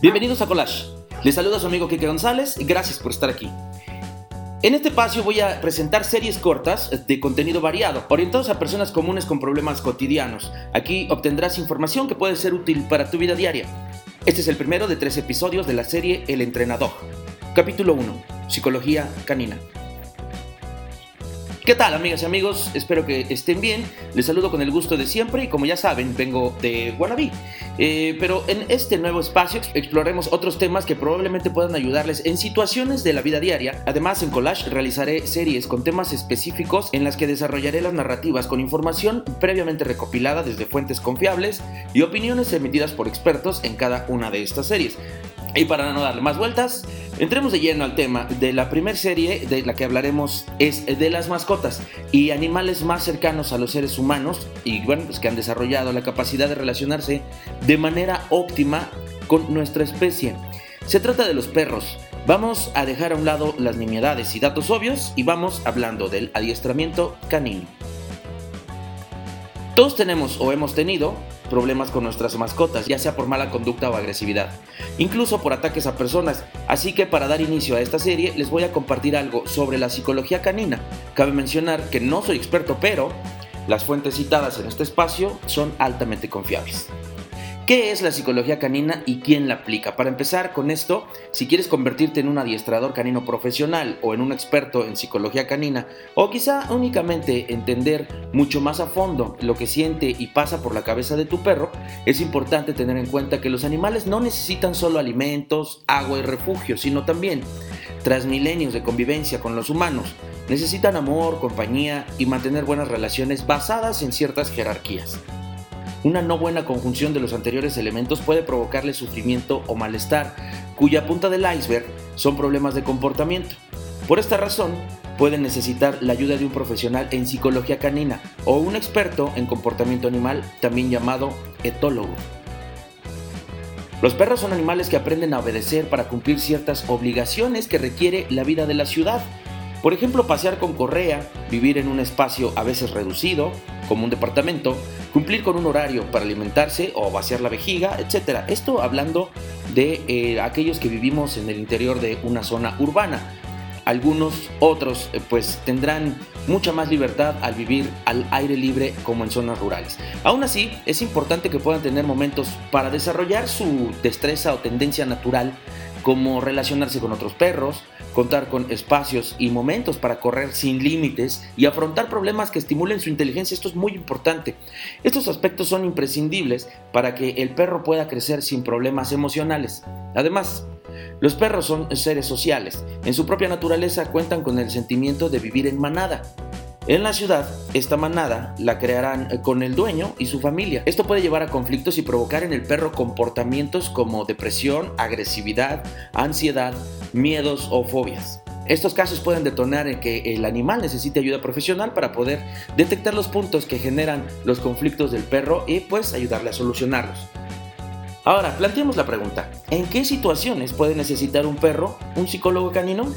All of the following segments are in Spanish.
Bienvenidos a Collage. Les saluda su amigo Kike González y gracias por estar aquí. En este espacio voy a presentar series cortas de contenido variado, orientados a personas comunes con problemas cotidianos. Aquí obtendrás información que puede ser útil para tu vida diaria. Este es el primero de tres episodios de la serie El Entrenador. Capítulo 1. Psicología canina. ¿Qué tal amigas y amigos? Espero que estén bien. Les saludo con el gusto de siempre y como ya saben, vengo de Guanabí. Eh, pero en este nuevo espacio exploraremos otros temas que probablemente puedan ayudarles en situaciones de la vida diaria. Además, en Collage realizaré series con temas específicos en las que desarrollaré las narrativas con información previamente recopilada desde fuentes confiables y opiniones emitidas por expertos en cada una de estas series. Y para no darle más vueltas, entremos de lleno al tema de la primera serie de la que hablaremos es de las mascotas y animales más cercanos a los seres humanos y bueno, pues que han desarrollado la capacidad de relacionarse de manera óptima con nuestra especie. Se trata de los perros. Vamos a dejar a un lado las nimiedades y datos obvios y vamos hablando del adiestramiento canino. Todos tenemos o hemos tenido problemas con nuestras mascotas, ya sea por mala conducta o agresividad, incluso por ataques a personas. Así que para dar inicio a esta serie les voy a compartir algo sobre la psicología canina. Cabe mencionar que no soy experto, pero las fuentes citadas en este espacio son altamente confiables. ¿Qué es la psicología canina y quién la aplica? Para empezar con esto, si quieres convertirte en un adiestrador canino profesional o en un experto en psicología canina, o quizá únicamente entender mucho más a fondo lo que siente y pasa por la cabeza de tu perro, es importante tener en cuenta que los animales no necesitan solo alimentos, agua y refugio, sino también, tras milenios de convivencia con los humanos, necesitan amor, compañía y mantener buenas relaciones basadas en ciertas jerarquías. Una no buena conjunción de los anteriores elementos puede provocarle sufrimiento o malestar, cuya punta del iceberg son problemas de comportamiento. Por esta razón, pueden necesitar la ayuda de un profesional en psicología canina o un experto en comportamiento animal, también llamado etólogo. Los perros son animales que aprenden a obedecer para cumplir ciertas obligaciones que requiere la vida de la ciudad. Por ejemplo, pasear con correa, vivir en un espacio a veces reducido, como un departamento, cumplir con un horario para alimentarse o vaciar la vejiga, etc. Esto hablando de eh, aquellos que vivimos en el interior de una zona urbana. Algunos otros eh, pues tendrán mucha más libertad al vivir al aire libre como en zonas rurales. Aún así, es importante que puedan tener momentos para desarrollar su destreza o tendencia natural como relacionarse con otros perros, contar con espacios y momentos para correr sin límites y afrontar problemas que estimulen su inteligencia. Esto es muy importante. Estos aspectos son imprescindibles para que el perro pueda crecer sin problemas emocionales. Además, los perros son seres sociales. En su propia naturaleza cuentan con el sentimiento de vivir en manada. En la ciudad, esta manada la crearán eh, con el dueño y su familia. Esto puede llevar a conflictos y provocar en el perro comportamientos como depresión, agresividad, ansiedad, miedos o fobias. Estos casos pueden detonar en que el animal necesite ayuda profesional para poder detectar los puntos que generan los conflictos del perro y pues ayudarle a solucionarlos. Ahora, planteemos la pregunta, ¿en qué situaciones puede necesitar un perro un psicólogo canino?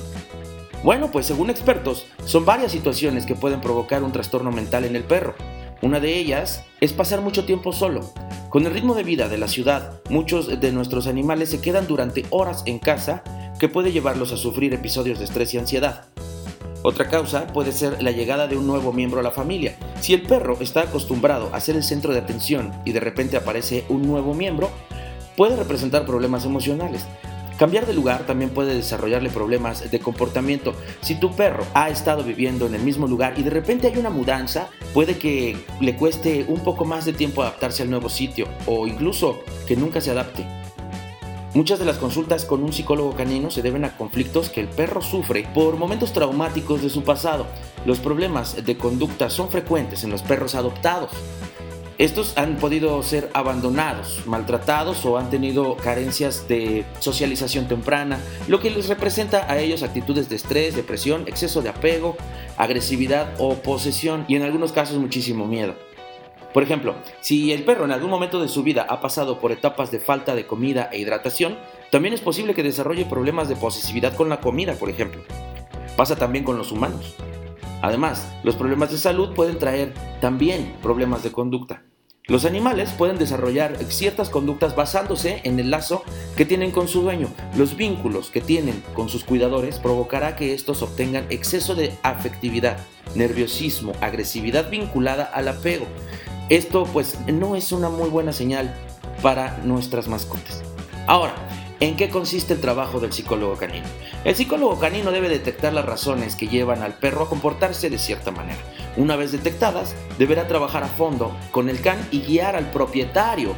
Bueno, pues según expertos, son varias situaciones que pueden provocar un trastorno mental en el perro. Una de ellas es pasar mucho tiempo solo. Con el ritmo de vida de la ciudad, muchos de nuestros animales se quedan durante horas en casa que puede llevarlos a sufrir episodios de estrés y ansiedad. Otra causa puede ser la llegada de un nuevo miembro a la familia. Si el perro está acostumbrado a ser el centro de atención y de repente aparece un nuevo miembro, puede representar problemas emocionales. Cambiar de lugar también puede desarrollarle problemas de comportamiento. Si tu perro ha estado viviendo en el mismo lugar y de repente hay una mudanza, puede que le cueste un poco más de tiempo adaptarse al nuevo sitio o incluso que nunca se adapte. Muchas de las consultas con un psicólogo canino se deben a conflictos que el perro sufre por momentos traumáticos de su pasado. Los problemas de conducta son frecuentes en los perros adoptados. Estos han podido ser abandonados, maltratados o han tenido carencias de socialización temprana, lo que les representa a ellos actitudes de estrés, depresión, exceso de apego, agresividad o posesión y en algunos casos muchísimo miedo. Por ejemplo, si el perro en algún momento de su vida ha pasado por etapas de falta de comida e hidratación, también es posible que desarrolle problemas de posesividad con la comida, por ejemplo. Pasa también con los humanos. Además, los problemas de salud pueden traer también problemas de conducta. Los animales pueden desarrollar ciertas conductas basándose en el lazo que tienen con su dueño. Los vínculos que tienen con sus cuidadores provocará que estos obtengan exceso de afectividad, nerviosismo, agresividad vinculada al apego. Esto pues no es una muy buena señal para nuestras mascotas. Ahora, ¿En qué consiste el trabajo del psicólogo canino? El psicólogo canino debe detectar las razones que llevan al perro a comportarse de cierta manera. Una vez detectadas, deberá trabajar a fondo con el can y guiar al propietario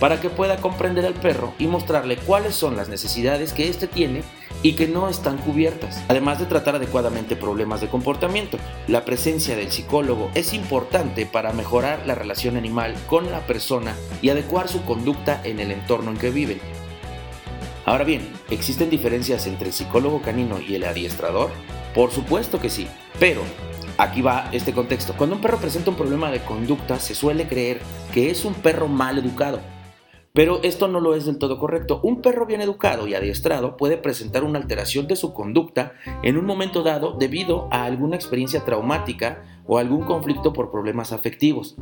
para que pueda comprender al perro y mostrarle cuáles son las necesidades que éste tiene y que no están cubiertas, además de tratar adecuadamente problemas de comportamiento. La presencia del psicólogo es importante para mejorar la relación animal con la persona y adecuar su conducta en el entorno en que viven. Ahora bien, ¿existen diferencias entre el psicólogo canino y el adiestrador? Por supuesto que sí, pero aquí va este contexto. Cuando un perro presenta un problema de conducta, se suele creer que es un perro mal educado. Pero esto no lo es del todo correcto. Un perro bien educado y adiestrado puede presentar una alteración de su conducta en un momento dado debido a alguna experiencia traumática o algún conflicto por problemas afectivos.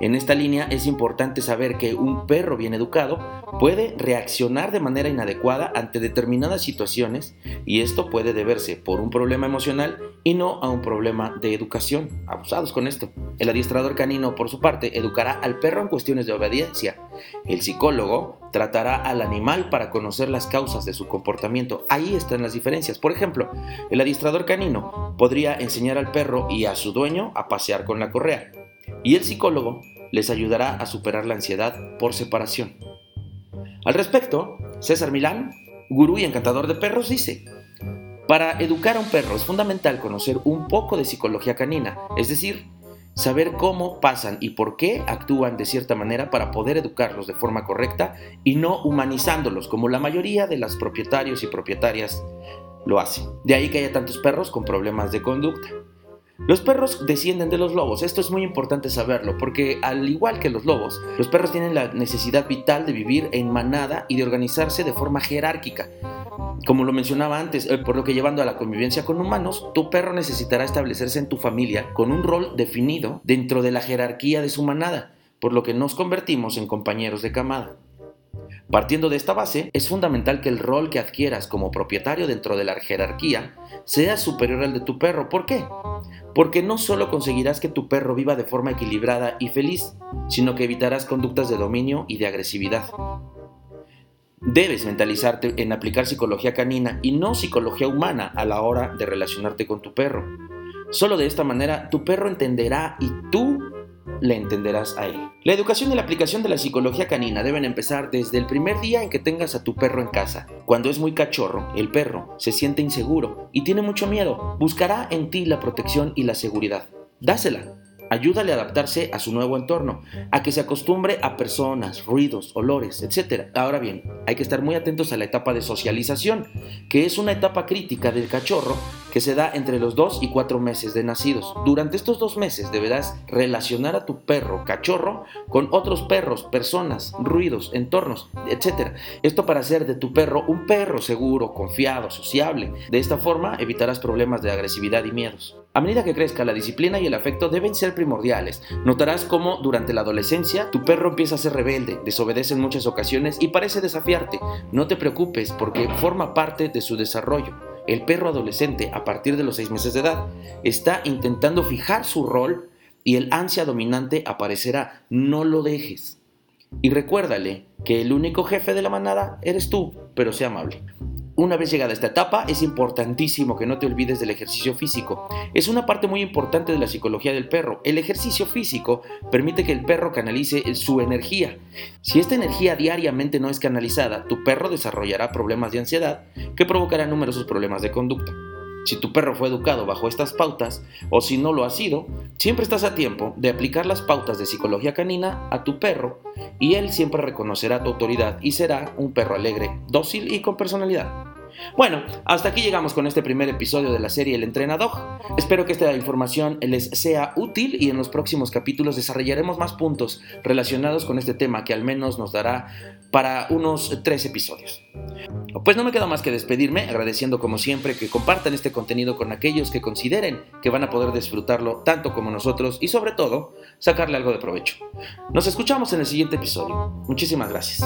En esta línea es importante saber que un perro bien educado puede reaccionar de manera inadecuada ante determinadas situaciones y esto puede deberse por un problema emocional y no a un problema de educación. Abusados con esto. El adiestrador canino, por su parte, educará al perro en cuestiones de obediencia. El psicólogo tratará al animal para conocer las causas de su comportamiento. Ahí están las diferencias. Por ejemplo, el adiestrador canino podría enseñar al perro y a su dueño a pasear con la correa y el psicólogo les ayudará a superar la ansiedad por separación. Al respecto, César Milán, gurú y encantador de perros, dice, para educar a un perro es fundamental conocer un poco de psicología canina, es decir, saber cómo pasan y por qué actúan de cierta manera para poder educarlos de forma correcta y no humanizándolos como la mayoría de los propietarios y propietarias lo hacen. De ahí que haya tantos perros con problemas de conducta. Los perros descienden de los lobos, esto es muy importante saberlo, porque al igual que los lobos, los perros tienen la necesidad vital de vivir en manada y de organizarse de forma jerárquica. Como lo mencionaba antes, eh, por lo que llevando a la convivencia con humanos, tu perro necesitará establecerse en tu familia con un rol definido dentro de la jerarquía de su manada, por lo que nos convertimos en compañeros de camada. Partiendo de esta base, es fundamental que el rol que adquieras como propietario dentro de la jerarquía sea superior al de tu perro. ¿Por qué? Porque no solo conseguirás que tu perro viva de forma equilibrada y feliz, sino que evitarás conductas de dominio y de agresividad. Debes mentalizarte en aplicar psicología canina y no psicología humana a la hora de relacionarte con tu perro. Solo de esta manera tu perro entenderá y tú le entenderás a él. La educación y la aplicación de la psicología canina deben empezar desde el primer día en que tengas a tu perro en casa. Cuando es muy cachorro, el perro se siente inseguro y tiene mucho miedo. Buscará en ti la protección y la seguridad. Dásela. Ayúdale a adaptarse a su nuevo entorno, a que se acostumbre a personas, ruidos, olores, etc. Ahora bien, hay que estar muy atentos a la etapa de socialización, que es una etapa crítica del cachorro que se da entre los 2 y 4 meses de nacidos. Durante estos dos meses deberás relacionar a tu perro cachorro con otros perros, personas, ruidos, entornos, etc. Esto para hacer de tu perro un perro seguro, confiado, sociable. De esta forma evitarás problemas de agresividad y miedos. A medida que crezca, la disciplina y el afecto deben ser primordiales. Notarás cómo durante la adolescencia tu perro empieza a ser rebelde, desobedece en muchas ocasiones y parece desafiarte. No te preocupes porque forma parte de su desarrollo. El perro adolescente, a partir de los 6 meses de edad, está intentando fijar su rol y el ansia dominante aparecerá. No lo dejes. Y recuérdale que el único jefe de la manada eres tú, pero sea amable. Una vez llegada esta etapa, es importantísimo que no te olvides del ejercicio físico. Es una parte muy importante de la psicología del perro. El ejercicio físico permite que el perro canalice su energía. Si esta energía diariamente no es canalizada, tu perro desarrollará problemas de ansiedad que provocarán numerosos problemas de conducta. Si tu perro fue educado bajo estas pautas, o si no lo ha sido, siempre estás a tiempo de aplicar las pautas de psicología canina a tu perro y él siempre reconocerá tu autoridad y será un perro alegre, dócil y con personalidad. Bueno, hasta aquí llegamos con este primer episodio de la serie El Entrenador. Espero que esta información les sea útil y en los próximos capítulos desarrollaremos más puntos relacionados con este tema que al menos nos dará para unos tres episodios. Pues no me queda más que despedirme, agradeciendo como siempre que compartan este contenido con aquellos que consideren que van a poder disfrutarlo tanto como nosotros y sobre todo sacarle algo de provecho. Nos escuchamos en el siguiente episodio. Muchísimas gracias.